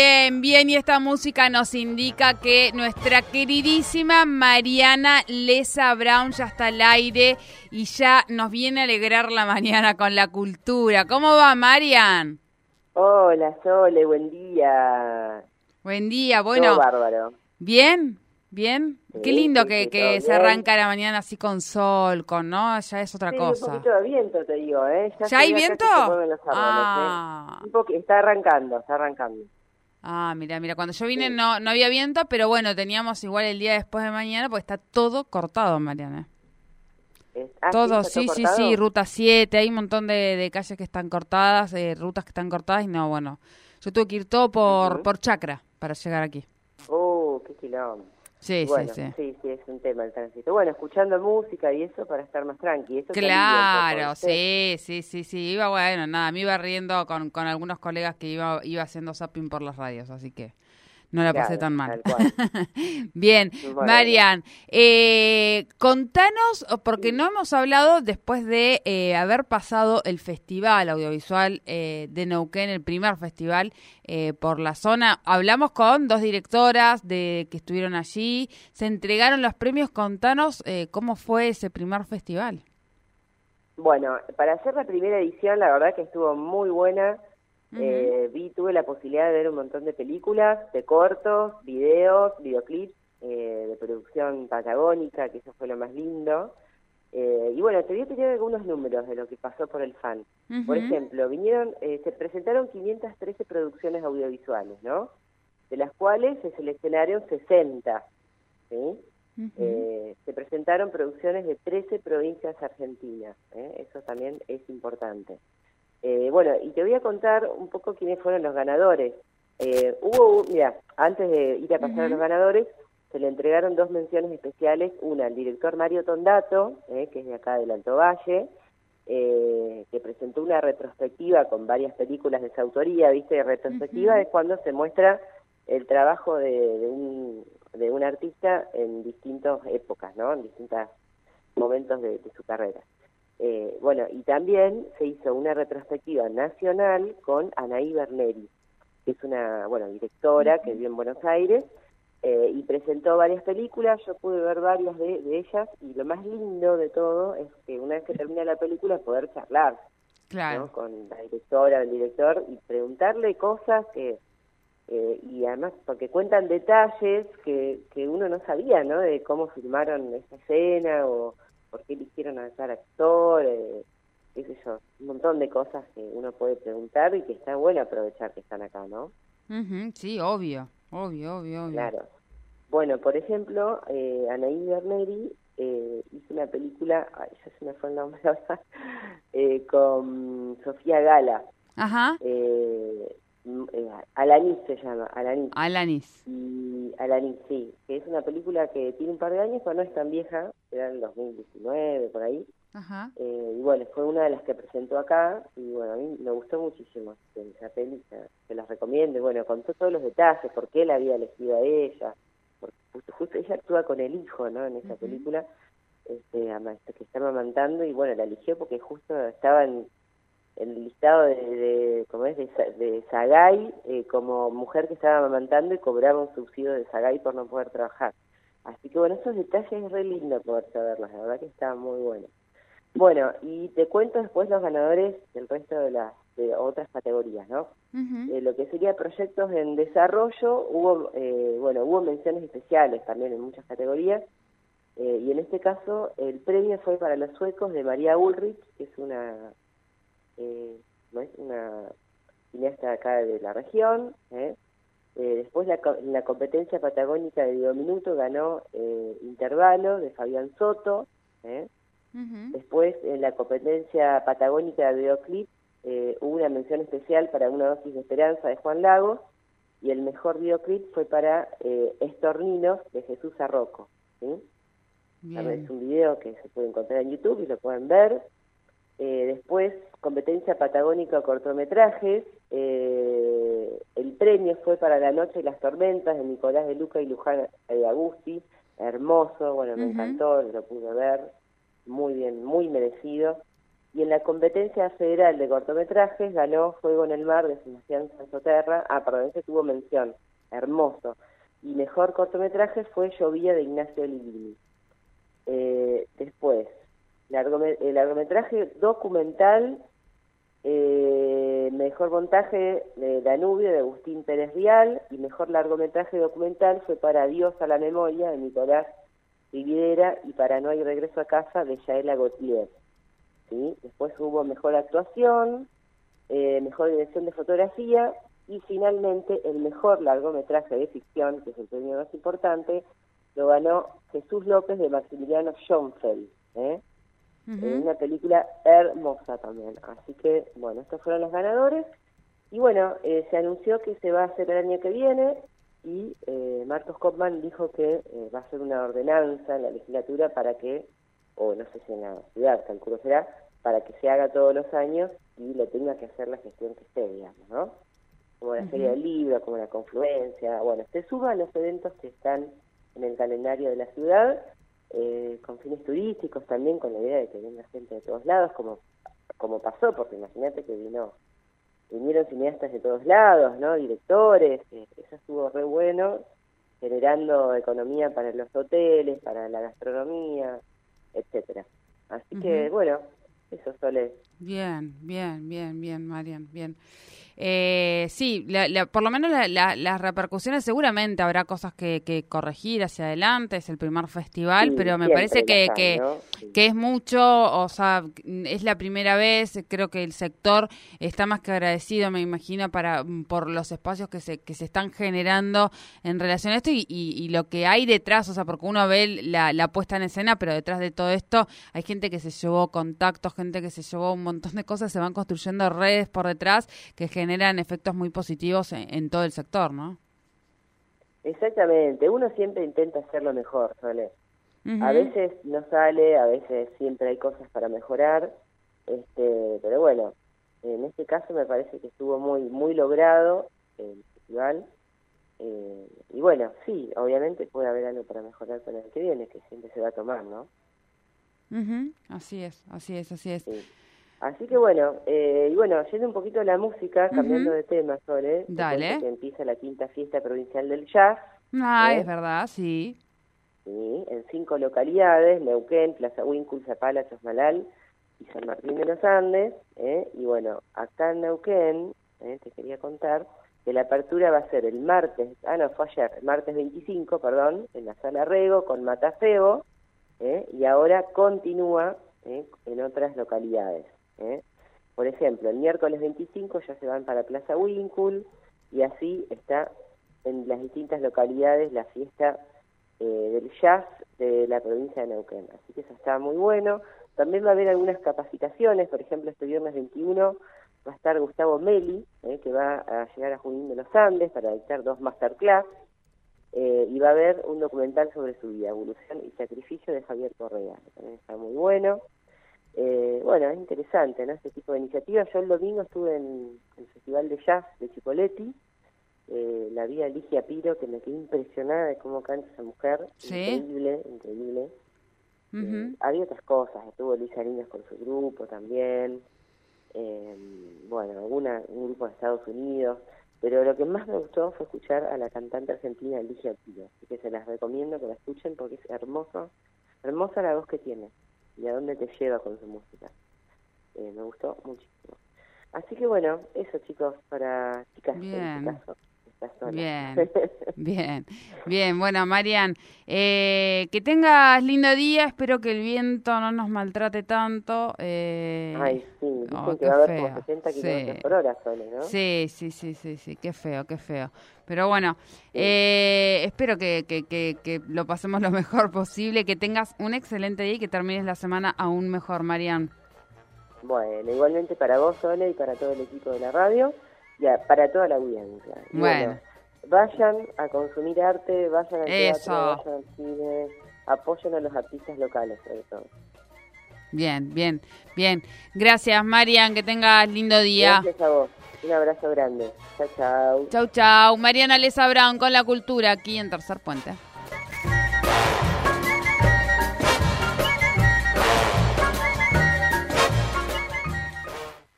Bien, bien, y esta música nos indica que nuestra queridísima Mariana Lesa Brown ya está al aire y ya nos viene a alegrar la mañana con la cultura. ¿Cómo va, Marian? Hola, Sole, buen día. Buen día, bueno. Todo bárbaro. ¿Bien? ¿Bien? Sí, Qué lindo sí, que, sí, que se bien. arranca la mañana así con sol, con, ¿no? Ya es otra cosa. un poquito de viento, te digo, ¿eh? ¿Ya hay viento? árboles, Ah. ¿eh? Un está arrancando, está arrancando. Ah, mira, mira, cuando yo vine Sí. no, no había viento, pero bueno, teníamos igual el día después de mañana porque está todo cortado, Mariana. Ah, todo, ¿está sí, todo sí, cortado? sí, ruta 7, hay un montón de, de calles que están cortadas, de rutas que están cortadas y no, bueno, yo tuve que ir todo por, por chacra para llegar aquí. Uh, qué quilombo. Sí, bueno, sí, sí. sí, sí, es un tema el tránsito. Bueno, escuchando música y eso para estar más tranqui. Eso Claro, sí, sí, sí, sí, iba bueno, nada, me iba riendo con, con algunos colegas que iba, iba haciendo zapping por las radios, así que no la pasé tan mal. tal cual. Bien, Bueno. Marian, eh, contanos, porque no hemos hablado después de eh, haber pasado el Festival Audiovisual eh, de Neuquén, el primer festival eh, por la zona. Hablamos con dos directoras de que estuvieron allí, se entregaron los premios. Contanos eh, cómo fue ese primer festival. Bueno, para hacer la primera edición, la verdad que estuvo muy buena. Eh, vi, tuve la posibilidad de ver un montón de películas, de cortos, videos, videoclips eh, de producción patagónica, que eso fue lo más lindo. Eh, y bueno, te voy a tener algunos números de lo que pasó por el fan. Por ejemplo, vinieron, eh, se presentaron 513 producciones audiovisuales, ¿no? De las cuales se seleccionaron 60, ¿sí? Ujú. Eh, se presentaron producciones de 13 provincias argentinas, ¿eh? eso también es importante. Eh, bueno, y te voy a contar un poco quiénes fueron los ganadores. Eh, hubo, mira, antes de ir a pasar a los ganadores, se le entregaron dos menciones especiales, una al director Mario Tondato, eh, que es de acá del Alto Valle, eh, que presentó una retrospectiva con varias películas de su autoría, ¿viste? Retrospectiva es cuando se muestra el trabajo de, de un, de un artista en distintas épocas, ¿no? En distintos momentos de, de su carrera. Eh, bueno, y también se hizo una retrospectiva nacional con Anaí Berneri, que es una, bueno, directora que vive en Buenos Aires, eh, y presentó varias películas, yo pude ver varias de, de ellas, y lo más lindo de todo es que una vez que termina la película poder charlar, Claro. ¿no? con la directora, el director, y preguntarle cosas que, eh, y además porque cuentan detalles que, que uno no sabía, ¿no? De cómo filmaron esa escena o por qué eligieron a tal actor, eh, qué sé yo, un montón de cosas que uno puede preguntar y que está bueno aprovechar que están acá, ¿no? Ujú, Sí, obvio, obvio, obvio, obvio. Claro. Bueno, por ejemplo, eh, Anaí Berneri eh, hizo una película, ay, ya se me fue el nombre eh, con Sofía Gala, Ajá, eh, eh, Alanis se llama, Alanis. Alanis. Y Alanis, sí, que es una película que tiene un par de años, pero no es tan vieja, era en 2019, por ahí. Ajá. Eh, y bueno, fue una de las que presentó acá y bueno, a mí me gustó muchísimo esa peli, se, las recomiendo. Y bueno, contó todos los detalles, por qué la había elegido a ella, porque justo, justo ella actúa con el hijo, ¿no? En esa película, este, que está amamantando y bueno, la eligió porque justo estaba en el listado de, de ¿cómo es? De, de Sagay eh, como mujer que estaba amamantando y cobraba un subsidio de Sagay por no poder trabajar. Así que bueno, esos detalles es re lindo poder saberlos, la verdad que está muy bueno. Bueno, y te cuento después los ganadores del resto de las de otras categorías, ¿no? Eh, lo que sería proyectos en desarrollo, hubo, eh, bueno, hubo menciones especiales también en muchas categorías, eh, y en este caso el premio fue para los suecos de María Ulrich, que es una, eh, ¿no es? una cineasta acá de la región. ¿eh? Eh, después la, la competencia patagónica de Minuto ganó eh, Intervalo de Fabián Soto, ¿eh? Después, en la competencia patagónica de videoclip, eh, hubo una mención especial para Una dosis de esperanza de Juan Lagos y el mejor videoclip fue para eh, Estorninos de Jesús Arroco. ¿sí? Es un video que se puede encontrar en YouTube y lo pueden ver. Eh, después, competencia patagónica cortometrajes. Eh, el premio fue para La Noche y las Tormentas de Nicolás de Luca y Luján de Agusti. Hermoso, bueno, me encantó, lo pude ver. Muy bien, muy merecido. Y en la competencia federal de cortometrajes ganó Fuego en el Mar de Sebastián Sanzoterra. Ah, perdón, ese tuvo mención. Hermoso. Y mejor cortometraje fue Llovía de Ignacio Livini. Eh, después, el largometraje documental, eh, mejor montaje de Danubio de Agustín Pérez Vial y mejor largometraje documental fue para Dios a la memoria de Nicolás Riviera y para No hay regreso a casa de Yaela Gautier. ¿sí? Después hubo mejor actuación, eh, mejor dirección de fotografía y finalmente el mejor largometraje de ficción, que es el premio más importante, lo ganó Jesús López de Maximiliano Schoenfeld, ¿eh? Una película hermosa también. Así que, bueno, estos fueron los ganadores. Y bueno, eh, se anunció que se va a hacer el año que viene y eh, Marcos Kopman dijo que eh, va a ser una ordenanza en la legislatura para que, o no sé si en la ciudad, calculo será, para que se haga todos los años y lo tenga que hacer la gestión que esté, digamos, ¿no? Como la Feria del Libro, como la Confluencia, bueno, se suban los eventos que están en el calendario de la ciudad, eh, con fines turísticos también, con la idea de que venga gente de todos lados, como, como pasó, porque imagínate que vino vinieron cineastas de todos lados, ¿no? Directores, eh, eso estuvo re bueno, generando economía para los hoteles, para la gastronomía, etcétera. Así que, bueno, eso suele... Bien, bien, bien, bien, Marian, bien. Eh, sí, por lo menos las repercusiones seguramente habrá cosas que, corregir hacia adelante, es el primer festival, pero me parece que, que, es mucho, o sea, es la primera vez, creo que el sector está más que agradecido, me imagino, para por los espacios que se, que se están generando en relación a esto y, lo que hay detrás, o sea, porque uno ve la, la puesta en escena, pero detrás de todo esto hay gente que se llevó contactos, gente que se llevó un montón de cosas, se van construyendo redes por detrás que generan generan efectos muy positivos en, todo el sector, ¿no? Exactamente, uno siempre intenta hacerlo mejor, ¿vale? A veces no sale, a veces siempre hay cosas para mejorar, este, pero bueno, en este caso me parece que estuvo muy muy logrado el festival. Eh, y bueno, sí, obviamente puede haber algo para mejorar para el que viene, que siempre se va a tomar, ¿no? Así es, así es, así es. Así que bueno, eh, y bueno, yendo un poquito a la música, cambiando de tema, Sole, Dale. que empieza la quinta fiesta provincial del jazz. Ah, ¿eh? es verdad, sí. Sí, en cinco localidades, Neuquén, Plaza Huíncul, Zapala, Chosmalal y San Martín de los Andes. ¿eh? Y bueno, acá en Neuquén, ¿eh? te quería contar, que la apertura va a ser el martes, ah no, fue ayer, el martes 25, perdón, en la Sala Rego con Matafeo, ¿eh? y ahora continúa ¿eh? en otras localidades. ¿Eh? Por ejemplo, el miércoles 25 ya se van para Plaza Winkle y así está en las distintas localidades la fiesta eh, del jazz de la provincia de Neuquén. Así que eso está muy bueno. También va a haber algunas capacitaciones, por ejemplo, este viernes 21 va a estar Gustavo Meli, ¿eh? que va a llegar a Junín de los Andes para dictar dos masterclass. y va a haber un documental sobre su vida, evolución y sacrificio de Javier Correa, que también está muy bueno. Eh, bueno, es interesante, ¿no? Este tipo de iniciativas. Yo el domingo estuve en el Festival de Jazz de Chipoletti, eh, la vi a Ligia Piro, que me quedé impresionada de cómo canta esa mujer. Increíble, increíble. Eh, había otras cosas, estuvo Luisa Arinas con su grupo también. bueno, alguna, un grupo de Estados Unidos. Pero lo que más me gustó fue escuchar a la cantante argentina Ligia Piro. Así que se las recomiendo que la escuchen porque es hermoso, hermosa la voz que tiene y a dónde te lleva con su música. Eh, me gustó muchísimo. Así que bueno, eso chicos, para chicas en este caso, Bien, bien, bien. Bueno, Marian, eh, que tengas lindo día. Espero que el viento no nos maltrate tanto. Eh... Ay, sí, dicen oh, que va a haber como 60 kilómetros por hora, Sole, ¿no? Sí, sí, sí, sí, sí, qué feo, qué feo. Pero bueno, eh, espero que, que, que, que, lo pasemos lo mejor posible, que tengas un excelente día y que termines la semana aún mejor, Marian. Bueno, igualmente para vos, Sole, y para todo el equipo de la radio ya, para toda la audiencia. Bueno. Vayan a consumir arte, vayan al teatro, vayan al cine, apoyen a los artistas locales sobre todo. Bien, bien, bien. Gracias, Marian, que tengas lindo día. Gracias a vos. Un abrazo grande. Chao, chao. Chau, chau. Mariana Lesa Brown con la cultura aquí en Tercer Puente.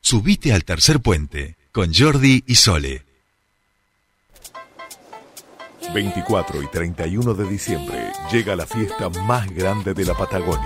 Subite al Tercer Puente con Jordi y Sole. 24 y 31 de diciembre llega la fiesta más grande de la Patagonia.